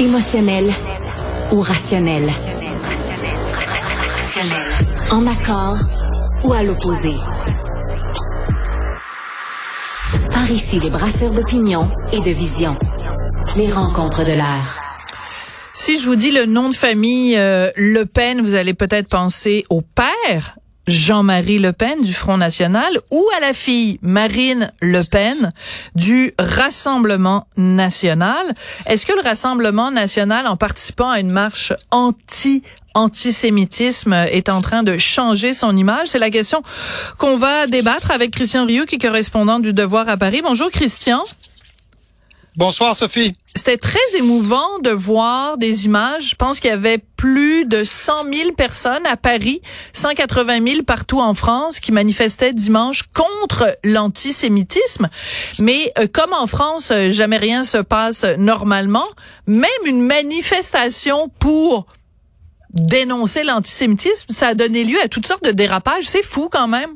Émotionnel ou rationnel? En accord ou à l'opposé? Par ici, les brasseurs d'opinion et de vision. Les rencontres de l'air. Si je vous dis le nom de famille euh, Le Pen, vous allez peut-être penser au père Jean-Marie Le Pen du Front National ou à la fille Marine Le Pen du Rassemblement National. Est-ce que le Rassemblement National, en participant à une marche anti antisémitisme est en train de changer son image? C'est la question qu'on va débattre avec Christian Rioux, qui est correspondant du Devoir à Paris. Bonjour Christian. Bonsoir Sophie. C'était très émouvant de voir des images. Je pense qu'il y avait plus de 100 000 personnes à Paris, 180 000 partout en France qui manifestaient dimanche contre l'antisémitisme. Mais euh, comme en France, euh, jamais rien se passe normalement, même une manifestation pour dénoncer l'antisémitisme, ça a donné lieu à toutes sortes de dérapages. C'est fou quand même.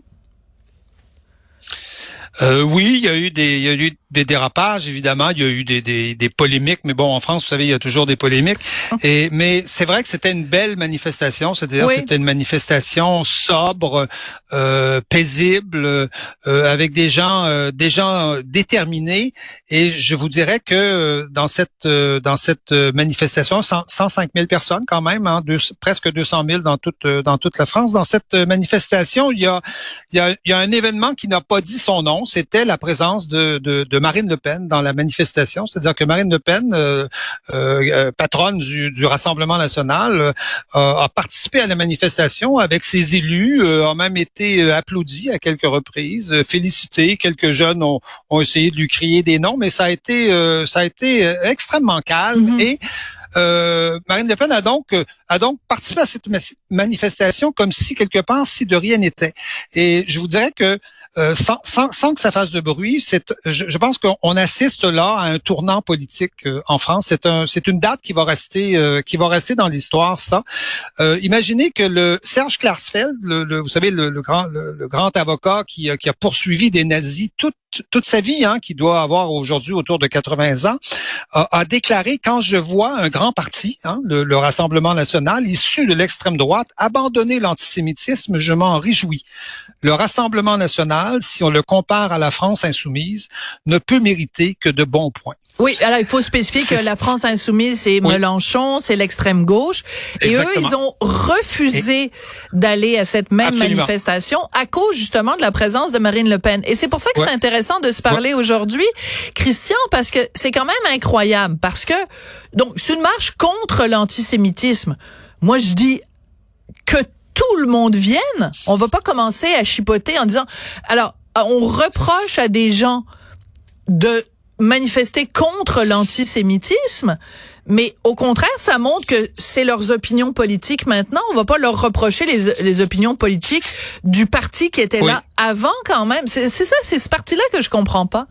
Euh, oui, il y a eu des, il y a eu des dérapages, évidemment. Il y a eu des, des, des, polémiques, mais bon, en France, vous savez, il y a toujours des polémiques. Et mais c'est vrai que c'était une belle manifestation. C'est-à-dire, c'était une manifestation sobre, euh, paisible, euh, avec des gens, euh, des gens déterminés. Et je vous dirais que dans cette dans cette manifestation, 105 000 personnes quand même, hein, presque 200 000 dans toute dans toute la France. Dans cette manifestation, il y a il y a, il y a un événement qui n'a pas dit son nom. C'était la présence de, de, de Marine Le Pen dans la manifestation. C'est-à-dire que Marine Le Pen, euh, euh, patronne du, du, Rassemblement national, euh, a participé à la manifestation avec ses élus, a même été applaudi à quelques reprises, félicité. Quelques jeunes ont, ont, essayé de lui crier des noms, mais ça a été, ça a été extrêmement calme mm-hmm. et euh, Marine Le Pen a donc a donc participé à cette manifestation comme si quelque part si de rien n'était. Et je vous dirais que euh, sans, sans, sans, que ça fasse de bruit. C'est, je, je, pense qu'on assiste là à un tournant politique euh, en France. C'est un, c'est une date qui va rester, euh, qui va rester dans l'histoire. Ça. imaginez que le Serge Klarsfeld, le, vous savez le, grand, le, grand avocat qui, qui a poursuivi des nazis toute toute sa vie, hein, qui doit avoir aujourd'hui autour de 80 ans, a, déclaré quand je vois un grand parti, hein, le, le Rassemblement national, issu de l'extrême droite, abandonner l'antisémitisme, je m'en réjouis. Le Rassemblement national si on le compare à la France insoumise, ne peut mériter que de bons points. Oui, alors il faut spécifier que la France insoumise, c'est Mélenchon, c'est l'extrême gauche. Et eux, ils ont refusé d'aller à cette même manifestation à cause justement de la présence de Marine Le Pen. Et c'est pour ça que c'est intéressant de se parler aujourd'hui, Christian, parce que c'est quand même incroyable. Parce que, donc, c'est une marche contre l'antisémitisme. Moi, je dis que tout le monde vienne. On va pas commencer à chipoter en disant, alors, on reproche à des gens de manifester contre l'antisémitisme, mais au contraire, ça montre que c'est leurs opinions politiques maintenant. On va pas leur reprocher les, les opinions politiques du parti qui était là avant quand même. C'est ça, c'est ce parti-là que je comprends pas.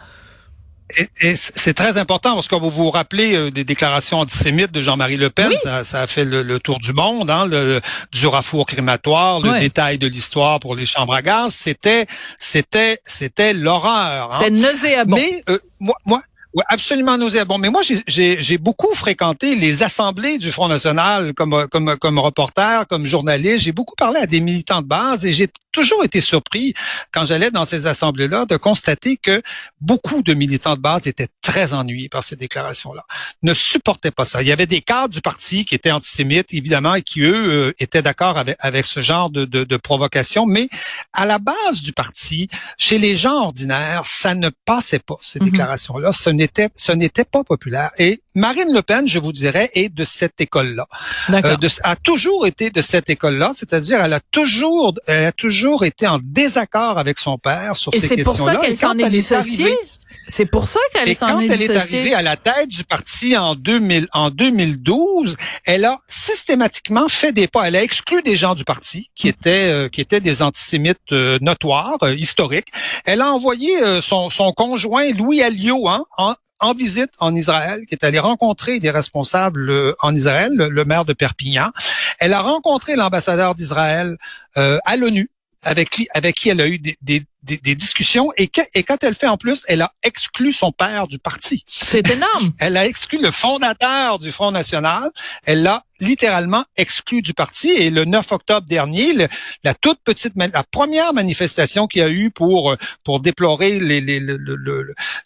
Et, c'est très important parce que vous vous rappelez euh, des déclarations antisémites de Jean-Marie Le Pen, ça, a fait le, tour du monde, hein, le Jurafour crématoire, le détail de l'histoire pour les chambres à gaz, c'était c'était c'était l'horreur. Hein. C'était nauséabond. Mais euh, moi, moi oui, absolument nauséabond. Mais moi, j'ai beaucoup fréquenté les assemblées du Front National comme, comme, comme reporter, comme journaliste. J'ai beaucoup parlé à des militants de base et j'ai toujours été surpris quand j'allais dans ces assemblées-là de constater que beaucoup de militants de base étaient très ennuyés par ces déclarations-là, ne supportaient pas ça. Il y avait des cadres du parti qui étaient antisémites, évidemment, et qui, eux, euh, étaient d'accord avec, avec ce genre de, de, de provocation, mais à la base du parti, chez les gens ordinaires, ça ne passait pas, ces mm-hmm. déclarations-là. Ce n'était, ce n'était pas populaire. Et Marine Le Pen, je vous dirais, est de cette école-là. Euh, a toujours été de cette école-là, c'est-à-dire elle a toujours, elle a toujours été en désaccord avec son père sur ces questions-là. Et c'est pour ça qu'elle s'en est dissociée. C'est pour ça qu'elle s'en est dissociée. Quand elle est arrivée à la tête du parti en 2000, en 2012, elle a systématiquement fait des pas. Elle a exclu des gens du parti qui étaient, euh, qui étaient des antisémites euh, notoires, historiques. Elle a envoyé son, son conjoint Louis Alliot hein, en, en visite en Israël, qui est allée rencontrer des responsables euh, en Israël, le, maire de Perpignan. Elle a rencontré l'ambassadeur d'Israël euh, à l'ONU, avec qui, avec qui elle a eu des, des, des discussions et, que, et quand elle fait en plus, elle a exclu son père du parti. C'est énorme. elle a exclu le fondateur du Front National. Elle l'a littéralement exclu du parti. Et le 9 octobre dernier, la toute petite, la première manifestation qu'il y a eu pour pour déplorer les, les, le, le,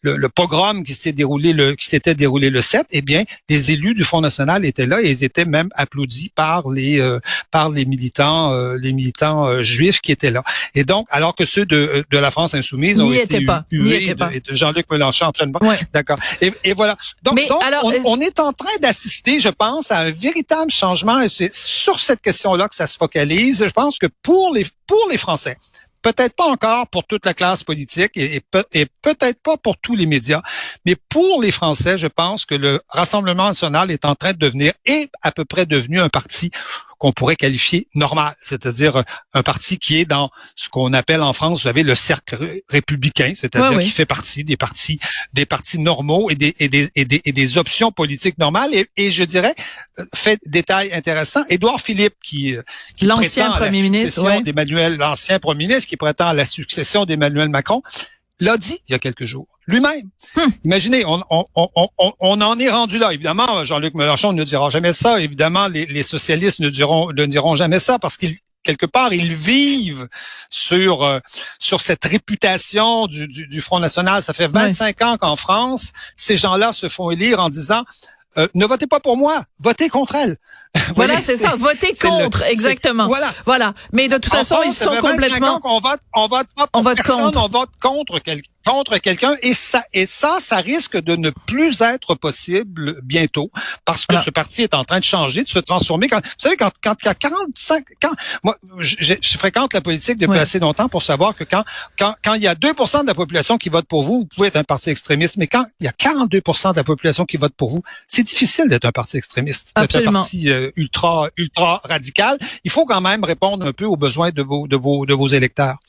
le, le, pogrom qui s'est déroulé le qui s'était déroulé le 7, eh bien, les élus du Front National étaient là et ils étaient même applaudis par les euh, par les militants euh, les militants euh, juifs qui étaient là. Et donc, alors que ceux de, de la France insoumise ont été pas. hués de, de Jean-Luc Mélenchon absolument. D'accord. Et, et, voilà. Donc, donc alors, on, on est en train d'assister, je pense, à un véritable changement et c'est sur cette question-là que ça se focalise. Je pense que pour les, pour les Français, peut-être pas encore pour toute la classe politique et, et peut-être pas pour tous les médias, mais pour les Français, je pense que le Rassemblement national est en train de devenir et à peu près devenu un parti qu'on pourrait qualifier normal, c'est-à-dire un parti qui est dans ce qu'on appelle en France, vous savez, le cercle républicain, c'est-à-dire qui fait partie des partis, des partis normaux et des, et des, et des, et des options politiques normales. Et, et, je dirais, euh, fait détail intéressant, Édouard Philippe, qui, qui l'ancien premier ministre, d'Emmanuel, l'ancien premier ministre, qui prétend à la succession d'Emmanuel Macron, l'a dit il y a quelques jours lui-même. Hmm. Imaginez, on, on, on, on, en est rendu là. Évidemment, Jean-Luc Mélenchon ne dira jamais ça. Évidemment, les, les socialistes ne diront, ne diront jamais ça parce qu'ils quelque part, ils vivent sur euh, sur cette réputation du, du, du, Front National. Ça fait 25 ans qu'en France, ces gens-là se font élire en disant euh, ne votez pas pour moi, votez contre elle. voilà, c'est ça, votez contre, exactement. Voilà. Voilà. Mais de toute façon, ils sont complètement. On vote, on vote pas pour on vote contre. on vote contre quelqu'un contre quelqu'un et ça et ça ça risque de ne plus être possible bientôt parce que ce parti est en train de changer de se transformer. Quand vous savez quand quand il y a 45 quand moi je, je fréquente la politique depuis assez longtemps pour savoir que quand quand quand il y a 2 de la population qui vote pour vous vous pouvez être un parti extrémiste mais quand il y a 42 de la population qui vote pour vous c'est difficile d'être un parti extrémiste d'être un parti euh, ultra ultra radical. Il faut quand même répondre un peu aux besoins de vos de vos de vos électeurs